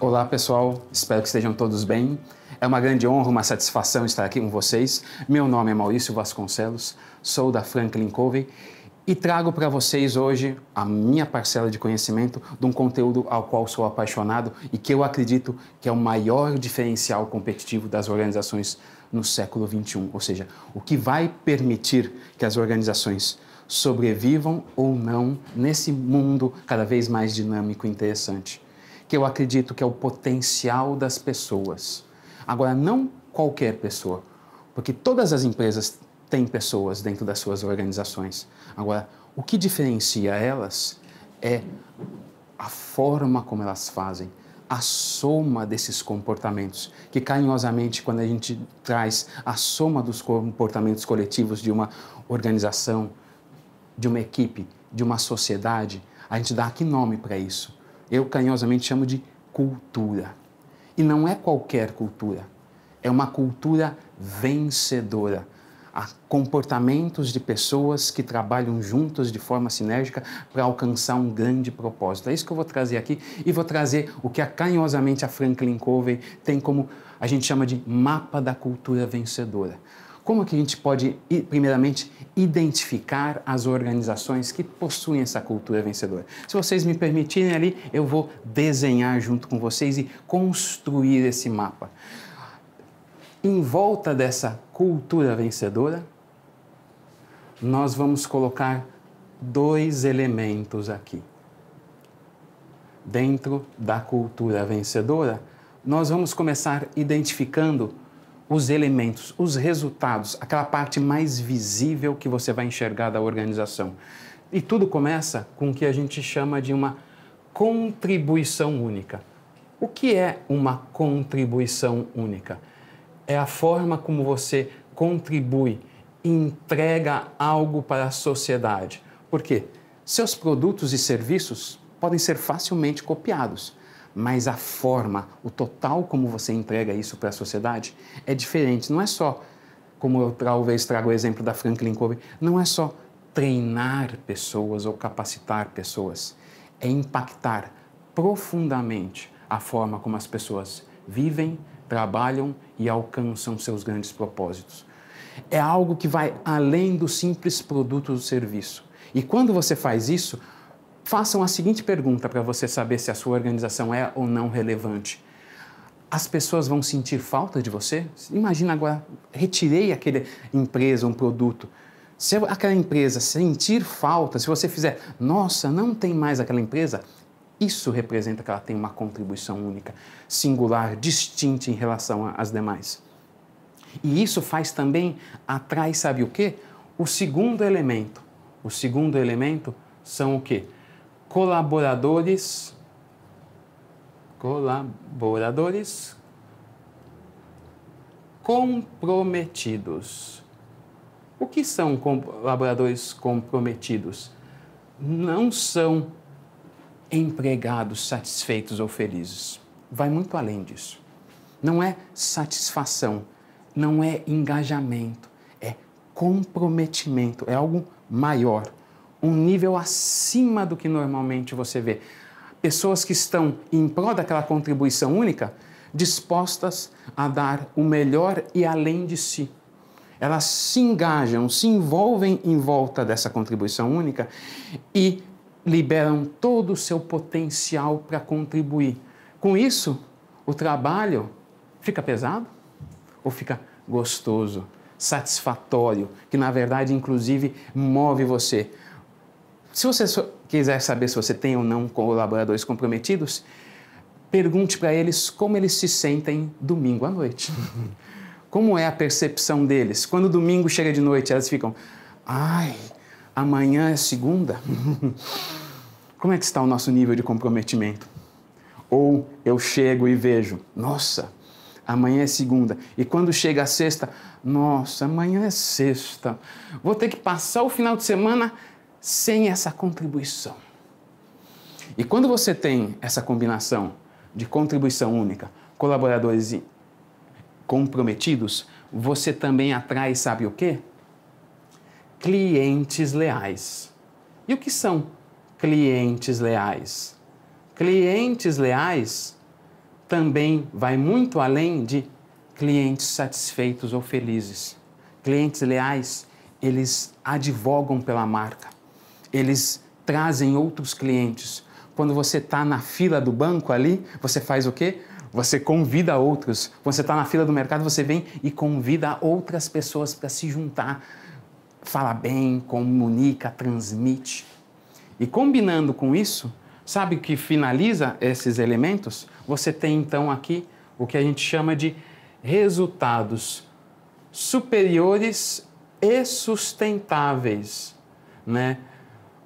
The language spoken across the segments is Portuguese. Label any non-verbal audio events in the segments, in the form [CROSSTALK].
Olá pessoal, espero que estejam todos bem. É uma grande honra, uma satisfação estar aqui com vocês. Meu nome é Maurício Vasconcelos, sou da Franklin Covey e trago para vocês hoje a minha parcela de conhecimento de um conteúdo ao qual sou apaixonado e que eu acredito que é o maior diferencial competitivo das organizações no século 21, ou seja, o que vai permitir que as organizações sobrevivam ou não nesse mundo cada vez mais dinâmico e interessante que eu acredito que é o potencial das pessoas. Agora, não qualquer pessoa, porque todas as empresas têm pessoas dentro das suas organizações. Agora, o que diferencia elas é a forma como elas fazem, a soma desses comportamentos, que carinhosamente, quando a gente traz a soma dos comportamentos coletivos de uma organização, de uma equipe, de uma sociedade, a gente dá que nome para isso? Eu carinhosamente chamo de cultura. E não é qualquer cultura, é uma cultura vencedora. Há comportamentos de pessoas que trabalham juntas de forma sinérgica para alcançar um grande propósito. É isso que eu vou trazer aqui e vou trazer o que carinhosamente a Franklin Covey tem como a gente chama de mapa da cultura vencedora. Como que a gente pode, primeiramente, identificar as organizações que possuem essa cultura vencedora? Se vocês me permitirem ali, eu vou desenhar junto com vocês e construir esse mapa. Em volta dessa cultura vencedora, nós vamos colocar dois elementos aqui. Dentro da cultura vencedora, nós vamos começar identificando os elementos, os resultados, aquela parte mais visível que você vai enxergar da organização. E tudo começa com o que a gente chama de uma contribuição única. O que é uma contribuição única? É a forma como você contribui, entrega algo para a sociedade. Por quê? Seus produtos e serviços podem ser facilmente copiados mas a forma, o total como você entrega isso para a sociedade é diferente. Não é só, como eu talvez trago o exemplo da Franklin Covey, não é só treinar pessoas ou capacitar pessoas, é impactar profundamente a forma como as pessoas vivem, trabalham e alcançam seus grandes propósitos. É algo que vai além do simples produto ou serviço. E quando você faz isso, Façam a seguinte pergunta para você saber se a sua organização é ou não relevante. As pessoas vão sentir falta de você? Imagina agora, retirei aquela empresa, um produto. Se aquela empresa sentir falta, se você fizer, nossa, não tem mais aquela empresa, isso representa que ela tem uma contribuição única, singular, distinta em relação às demais. E isso faz também atrás, sabe o quê? O segundo elemento. O segundo elemento são o quê? Colaboradores colaboradores comprometidos. O que são colaboradores comprometidos? Não são empregados satisfeitos ou felizes. Vai muito além disso. Não é satisfação, não é engajamento, é comprometimento, é algo maior um nível acima do que normalmente você vê. Pessoas que estão em prol daquela contribuição única, dispostas a dar o melhor e além de si. Elas se engajam, se envolvem em volta dessa contribuição única e liberam todo o seu potencial para contribuir. Com isso, o trabalho fica pesado ou fica gostoso, satisfatório, que na verdade, inclusive, move você se você quiser saber se você tem ou não colaboradores comprometidos, pergunte para eles como eles se sentem domingo à noite. [LAUGHS] Como é a percepção deles? Quando domingo chega de noite, elas ficam, ai, amanhã é segunda? [LAUGHS] Como é que está o nosso nível de comprometimento? Ou eu chego e vejo, nossa, amanhã é segunda. E quando chega a sexta, nossa, amanhã é sexta. Vou ter que passar o final de semana sem essa contribuição. E quando você tem essa combinação de contribuição única, colaboradores comprometidos, você também atrai, sabe o quê? Clientes leais. E o que são clientes leais? Clientes leais também vai muito além de clientes satisfeitos ou felizes. Clientes leais, eles advogam pela marca, eles trazem outros clientes. Quando você está na fila do banco ali, você faz o quê? Você convida outros. Quando você está na fila do mercado, você vem e convida outras pessoas para se juntar. Fala bem, comunica, transmite. E combinando com isso, sabe o que finaliza esses elementos? Você tem então aqui o que a gente chama de resultados superiores e sustentáveis, né?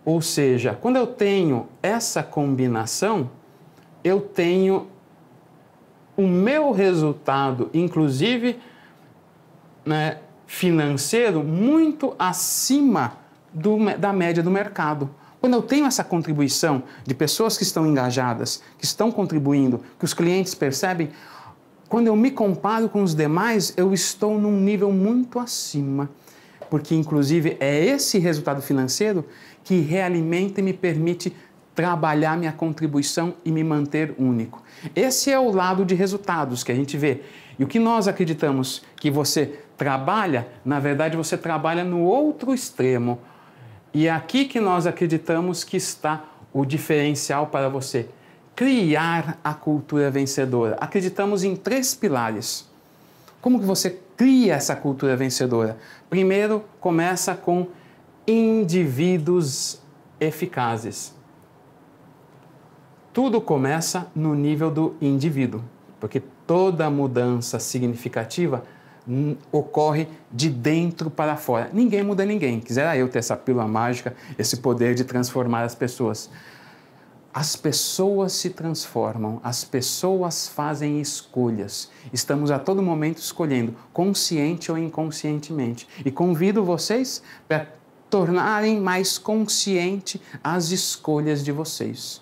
Ou seja, quando eu tenho essa combinação, eu tenho o meu resultado, inclusive né, financeiro, muito acima do, da média do mercado. Quando eu tenho essa contribuição de pessoas que estão engajadas, que estão contribuindo, que os clientes percebem, quando eu me comparo com os demais, eu estou num nível muito acima. Porque, inclusive, é esse resultado financeiro que realimenta e me permite trabalhar minha contribuição e me manter único. Esse é o lado de resultados que a gente vê. E o que nós acreditamos que você trabalha, na verdade, você trabalha no outro extremo. E é aqui que nós acreditamos que está o diferencial para você criar a cultura vencedora. Acreditamos em três pilares. Como que você cria essa cultura vencedora? Primeiro, começa com indivíduos eficazes. Tudo começa no nível do indivíduo, porque toda mudança significativa ocorre de dentro para fora. Ninguém muda ninguém. Quisera eu ter essa pílula mágica, esse poder de transformar as pessoas. As pessoas se transformam, as pessoas fazem escolhas. Estamos a todo momento escolhendo, consciente ou inconscientemente. E convido vocês para tornarem mais consciente as escolhas de vocês.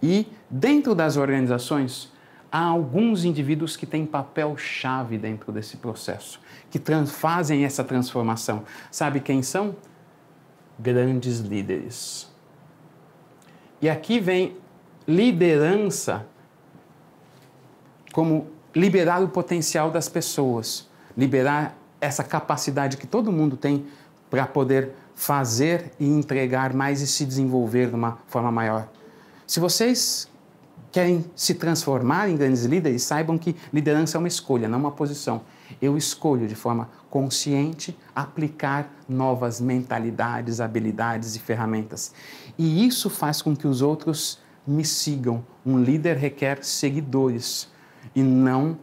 E dentro das organizações, há alguns indivíduos que têm papel-chave dentro desse processo, que fazem essa transformação. Sabe quem são? Grandes líderes. E aqui vem liderança como liberar o potencial das pessoas, liberar essa capacidade que todo mundo tem para poder fazer e entregar mais e se desenvolver de uma forma maior. Se vocês querem se transformar em grandes líderes, saibam que liderança é uma escolha, não uma posição. Eu escolho de forma consciente aplicar novas mentalidades, habilidades e ferramentas. E isso faz com que os outros me sigam. Um líder requer seguidores e não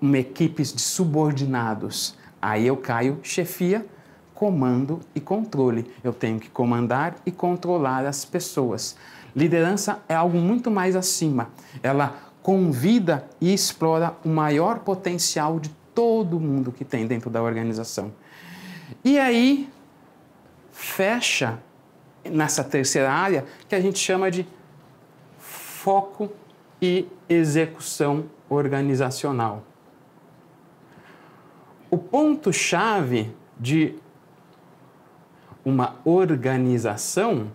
uma equipe de subordinados. Aí eu caio chefia comando e controle. Eu tenho que comandar e controlar as pessoas. Liderança é algo muito mais acima. Ela convida e explora o maior potencial de todo mundo que tem dentro da organização. E aí fecha nessa terceira área que a gente chama de foco e execução organizacional. O ponto-chave de uma organização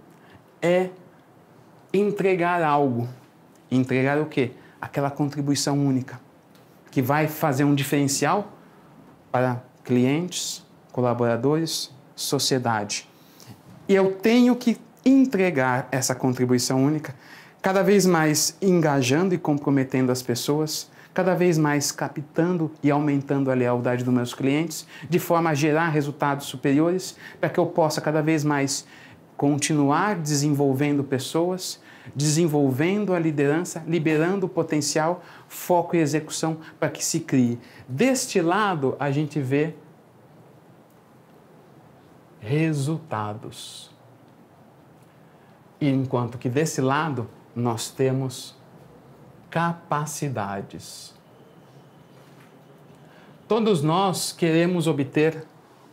é entregar algo. Entregar o quê? Aquela contribuição única que vai fazer um diferencial para clientes, colaboradores, sociedade. E eu tenho que entregar essa contribuição única, cada vez mais engajando e comprometendo as pessoas, cada vez mais captando e aumentando a lealdade dos meus clientes, de forma a gerar resultados superiores, para que eu possa cada vez mais continuar desenvolvendo pessoas, desenvolvendo a liderança, liberando o potencial, foco e execução para que se crie. Deste lado, a gente vê resultados. Enquanto que desse lado, nós temos capacidades. Todos nós queremos obter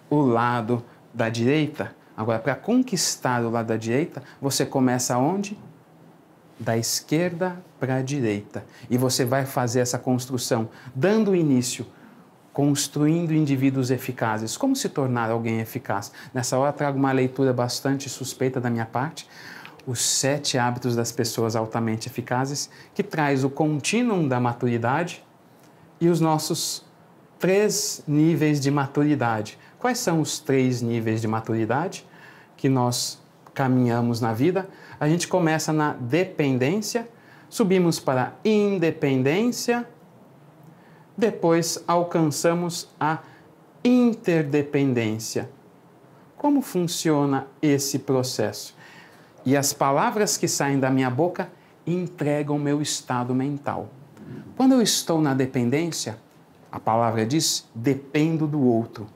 o lado da direita. Agora, para conquistar o lado da direita, você começa onde? Da esquerda para a direita. E você vai fazer essa construção, dando início, construindo indivíduos eficazes. Como se tornar alguém eficaz? Nessa hora, trago uma leitura bastante suspeita da minha parte. os sete hábitos das pessoas altamente eficazes, que traz o contínuo da maturidade e os nossos três níveis de maturidade. Quais são os três níveis de maturidade que nós caminhamos na vida? A gente começa na dependência, subimos para independência, depois alcançamos a interdependência. Como funciona esse processo? E as palavras que saem da minha boca entregam meu estado mental. Quando eu estou na dependência, a palavra diz: dependo do outro.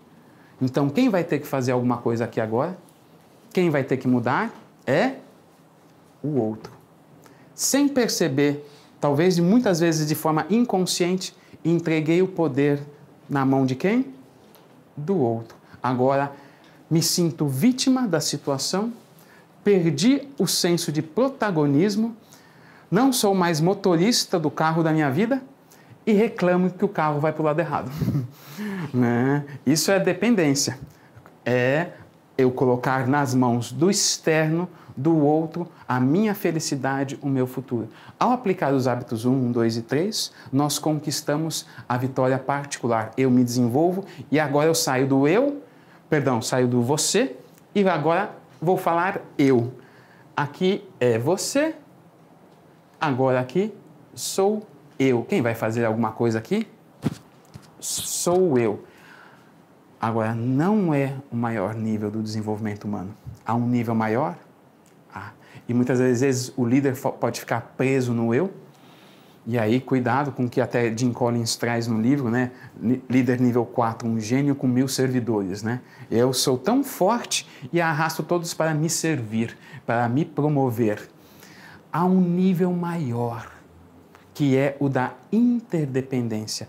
Então, quem vai ter que fazer alguma coisa aqui agora? Quem vai ter que mudar é o outro. Sem perceber, talvez muitas vezes de forma inconsciente, entreguei o poder na mão de quem? Do outro. Agora, me sinto vítima da situação perdi o senso de protagonismo, não sou mais motorista do carro da minha vida e reclamo que o carro vai para o lado errado. [LAUGHS] né? Isso é dependência. É eu colocar nas mãos do externo, do outro, a minha felicidade, o meu futuro. Ao aplicar os hábitos 1, 2 e 3, nós conquistamos a vitória particular. Eu me desenvolvo e agora eu saio do eu, perdão, saio do você e agora vou falar eu. Aqui é você, agora aqui sou eu. Quem vai fazer alguma coisa aqui? Sou eu. Agora, não é o maior nível do desenvolvimento humano. Há um nível maior? Há. E muitas vezes o líder pode ficar preso no eu e aí, cuidado com o que até Jim Collins traz no livro, né? Líder nível 4, um gênio com mil servidores, né? Eu sou tão forte e arrasto todos para me servir, para me promover. Há um nível maior, que é o da interdependência.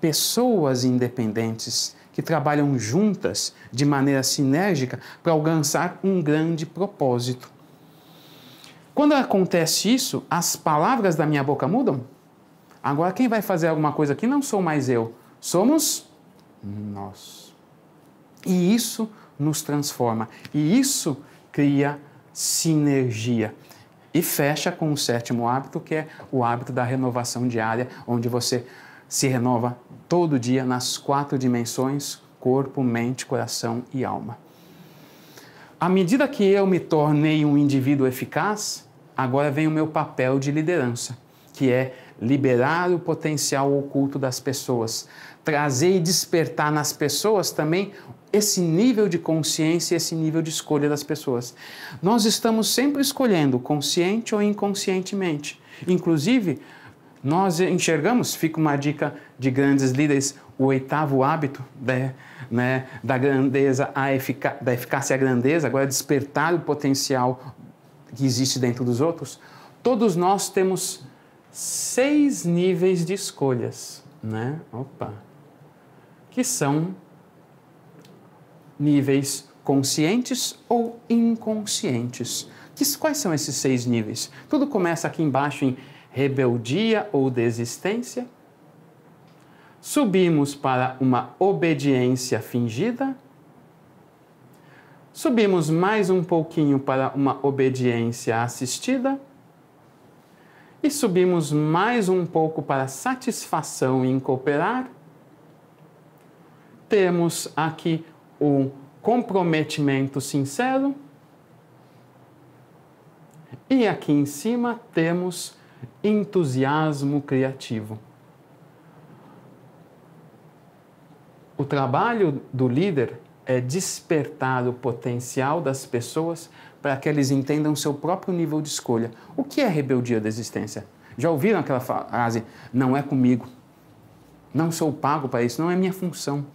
Pessoas independentes que trabalham juntas de maneira sinérgica para alcançar um grande propósito. Quando acontece isso, as palavras da minha boca mudam? Agora, quem vai fazer alguma coisa aqui não sou mais eu, somos nós. E isso nos transforma. E isso cria sinergia. E fecha com o sétimo hábito, que é o hábito da renovação diária, onde você se renova todo dia nas quatro dimensões: corpo, mente, coração e alma. À medida que eu me tornei um indivíduo eficaz, agora vem o meu papel de liderança, que é liberar o potencial oculto das pessoas, trazer e despertar nas pessoas também esse nível de consciência, esse nível de escolha das pessoas. Nós estamos sempre escolhendo, consciente ou inconscientemente. Inclusive, nós enxergamos, fica uma dica de grandes líderes, o oitavo hábito né, né, da grandeza, a efic da eficácia à grandeza, agora despertar o potencial que existe dentro dos outros. Todos nós temos seis níveis de escolhas, né? Opa. Que são níveis conscientes ou inconscientes. Quais são esses seis níveis? Tudo começa aqui embaixo em rebeldia ou desistência. Subimos para uma obediência fingida. Subimos mais um pouquinho para uma obediência assistida e subimos mais um pouco para satisfação em cooperar. Temos aqui o comprometimento sincero. E aqui em cima temos entusiasmo criativo. O trabalho do líder é despertar o potencial das pessoas para que eles entendam seu próprio nível de escolha. O que é rebeldia da existência? Já ouviram aquela frase, não é comigo? Não sou pago para isso, não é minha função.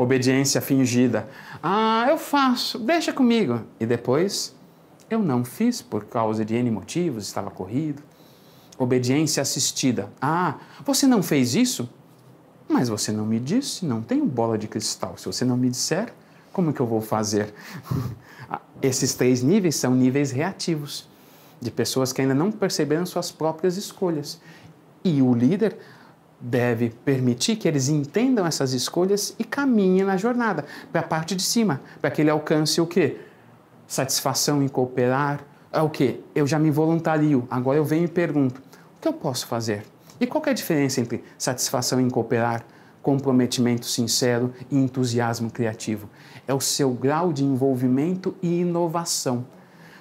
Obediência fingida. Ah, eu faço, deixa comigo. E depois, eu não fiz por causa de N motivos, estava corrido. Obediência assistida. Ah, você não fez isso? Mas você não me disse, não tenho bola de cristal. Se você não me disser, como que eu vou fazer? [LAUGHS] Esses três níveis são níveis reativos, de pessoas que ainda não perceberam suas próprias escolhas. E o líder deve permitir que eles entendam essas escolhas e caminhem na jornada para a parte de cima, para que ele alcance o quê? Satisfação em cooperar, é o que? Eu já me voluntario, agora eu venho e pergunto: o que eu posso fazer? E qual é a diferença entre satisfação em cooperar, comprometimento sincero e entusiasmo criativo? É o seu grau de envolvimento e inovação.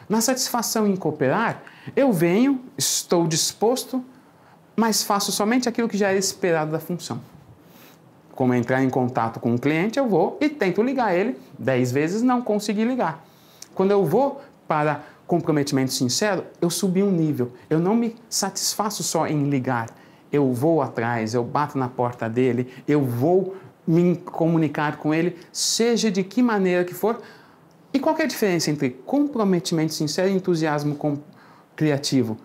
Na satisfação em cooperar, eu venho, estou disposto, mas faço somente aquilo que já é esperado da função. Como entrar em contato com o cliente, eu vou e tento ligar ele. Dez vezes não consegui ligar. Quando eu vou para comprometimento sincero, eu subi um nível. Eu não me satisfaço só em ligar. Eu vou atrás, eu bato na porta dele, eu vou me comunicar com ele, seja de que maneira que for. E qual é a diferença entre comprometimento sincero e entusiasmo criativo?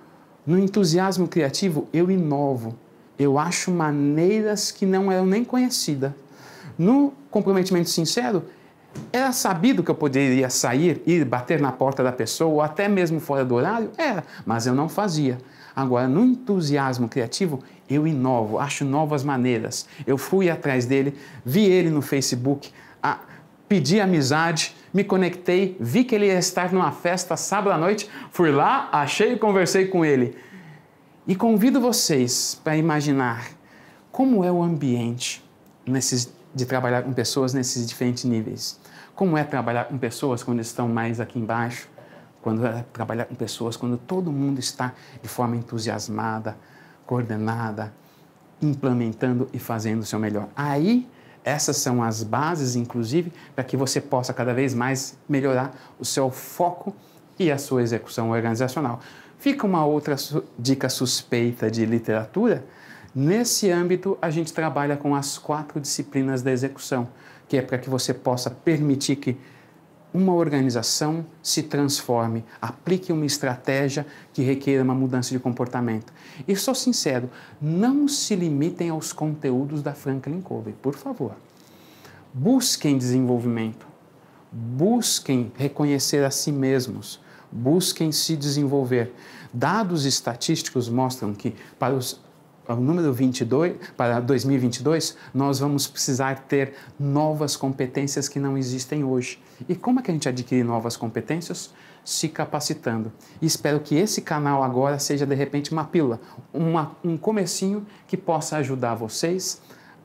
No entusiasmo criativo, eu inovo, eu acho maneiras que não eram nem conhecidas. No comprometimento sincero, era sabido que eu poderia sair, ir bater na porta da pessoa, ou até mesmo fora do horário? Era, mas eu não fazia. Agora, no entusiasmo criativo, eu inovo, acho novas maneiras. Eu fui atrás dele, vi ele no Facebook, pedi amizade, me conectei, vi que ele ia estar numa festa sábado à noite, fui lá, achei e conversei com ele. E convido vocês para imaginar como é o ambiente nesses, de trabalhar com pessoas nesses diferentes níveis. Como é trabalhar com pessoas quando estão mais aqui embaixo, quando é trabalhar com pessoas quando todo mundo está de forma entusiasmada, coordenada, implementando e fazendo o seu melhor. Aí, essas são as bases, inclusive, para que você possa cada vez mais melhorar o seu foco e a sua execução organizacional. Fica uma outra dica suspeita de literatura. Nesse âmbito, a gente trabalha com as quatro disciplinas da execução, que é para que você possa permitir que uma organização se transforme, aplique uma estratégia que requer uma mudança de comportamento. E sou sincero, não se limitem aos conteúdos da Franklin Covey, por favor. Busquem desenvolvimento, busquem reconhecer a si mesmos, busquem se desenvolver. Dados estatísticos mostram que para os o número 22, para 2022, nós vamos precisar ter novas competências que não existem hoje. E como é que a gente adquire novas competências? Se capacitando. E espero que esse canal agora seja de repente uma pílula, uma, um comecinho que possa ajudar vocês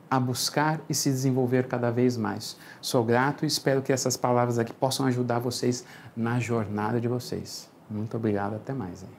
a buscar e se desenvolver cada vez mais. Sou grato e espero que essas palavras aqui possam ajudar vocês na jornada de vocês. Muito obrigado, até mais. Hein?